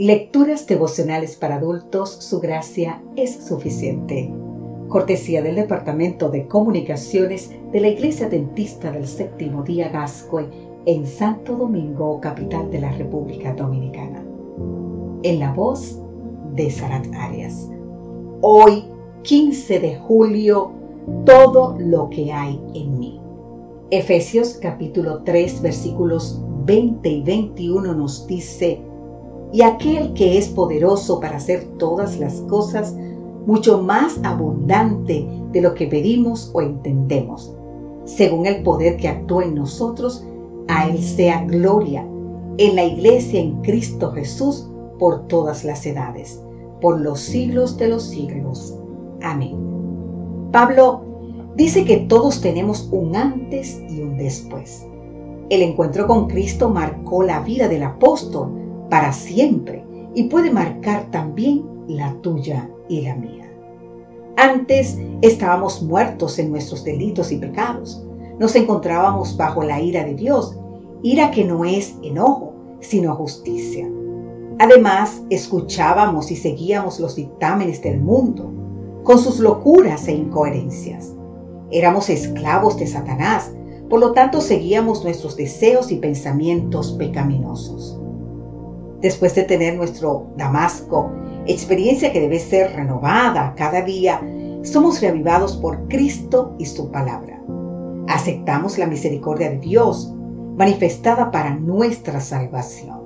Lecturas devocionales para adultos, su gracia es suficiente. Cortesía del Departamento de Comunicaciones de la Iglesia Dentista del Séptimo Día Gascue en Santo Domingo, capital de la República Dominicana. En la voz de Sarat Arias. Hoy, 15 de julio, todo lo que hay en mí. Efesios capítulo 3 versículos 20 y 21 nos dice, y aquel que es poderoso para hacer todas las cosas mucho más abundante de lo que pedimos o entendemos. Según el poder que actúa en nosotros, a Él sea gloria en la iglesia en Cristo Jesús por todas las edades, por los siglos de los siglos. Amén. Pablo dice que todos tenemos un antes y un después. El encuentro con Cristo marcó la vida del apóstol para siempre y puede marcar también la tuya y la mía. Antes estábamos muertos en nuestros delitos y pecados. Nos encontrábamos bajo la ira de Dios, ira que no es enojo, sino justicia. Además, escuchábamos y seguíamos los dictámenes del mundo, con sus locuras e incoherencias. Éramos esclavos de Satanás, por lo tanto seguíamos nuestros deseos y pensamientos pecaminosos después de tener nuestro Damasco, experiencia que debe ser renovada cada día, somos reavivados por Cristo y su palabra. Aceptamos la misericordia de Dios manifestada para nuestra salvación.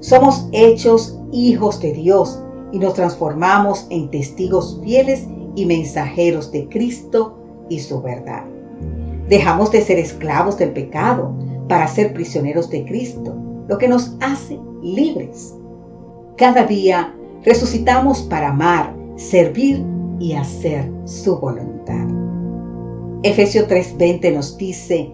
Somos hechos hijos de Dios y nos transformamos en testigos fieles y mensajeros de Cristo y su verdad. Dejamos de ser esclavos del pecado para ser prisioneros de Cristo, lo que nos hace libres. Cada día resucitamos para amar, servir y hacer su voluntad. Efesios 3:20 nos dice,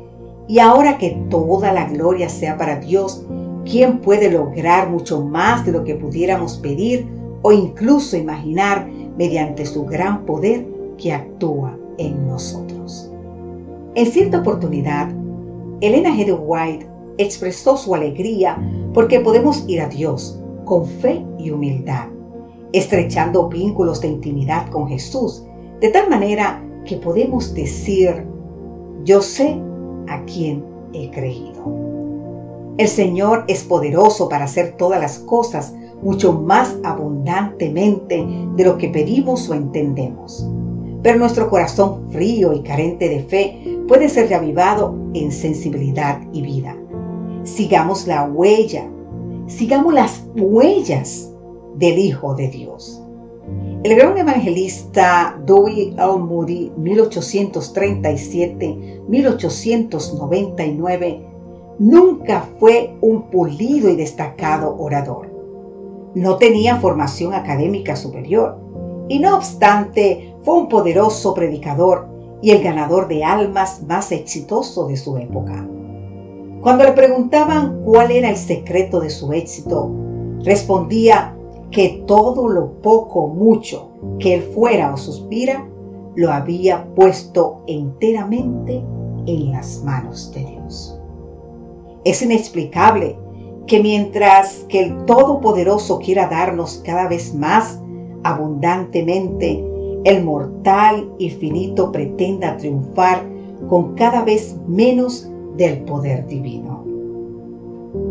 y ahora que toda la gloria sea para Dios, quien puede lograr mucho más de lo que pudiéramos pedir o incluso imaginar mediante su gran poder que actúa en nosotros. En cierta oportunidad, Elena G. White expresó su alegría porque podemos ir a Dios con fe y humildad, estrechando vínculos de intimidad con Jesús, de tal manera que podemos decir, yo sé a quién he creído. El Señor es poderoso para hacer todas las cosas mucho más abundantemente de lo que pedimos o entendemos. Pero nuestro corazón frío y carente de fe puede ser reavivado en sensibilidad y vida sigamos la huella, sigamos las huellas del Hijo de Dios. El gran evangelista Dewey L. Moody, 1837-1899, nunca fue un pulido y destacado orador. No tenía formación académica superior y no obstante fue un poderoso predicador y el ganador de almas más exitoso de su época. Cuando le preguntaban cuál era el secreto de su éxito, respondía que todo lo poco o mucho que él fuera o suspira, lo había puesto enteramente en las manos de Dios. Es inexplicable que mientras que el Todopoderoso quiera darnos cada vez más abundantemente, el mortal y finito pretenda triunfar con cada vez menos del poder divino.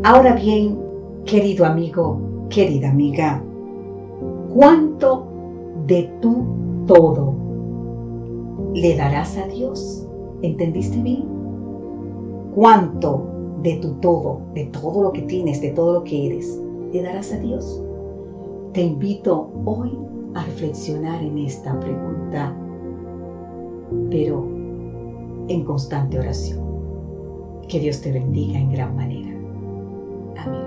Ahora bien, querido amigo, querida amiga, ¿cuánto de tu todo le darás a Dios? ¿Entendiste bien? ¿Cuánto de tu todo, de todo lo que tienes, de todo lo que eres, le darás a Dios? Te invito hoy a reflexionar en esta pregunta, pero en constante oración. Que Dios te bendiga en gran manera. Amén.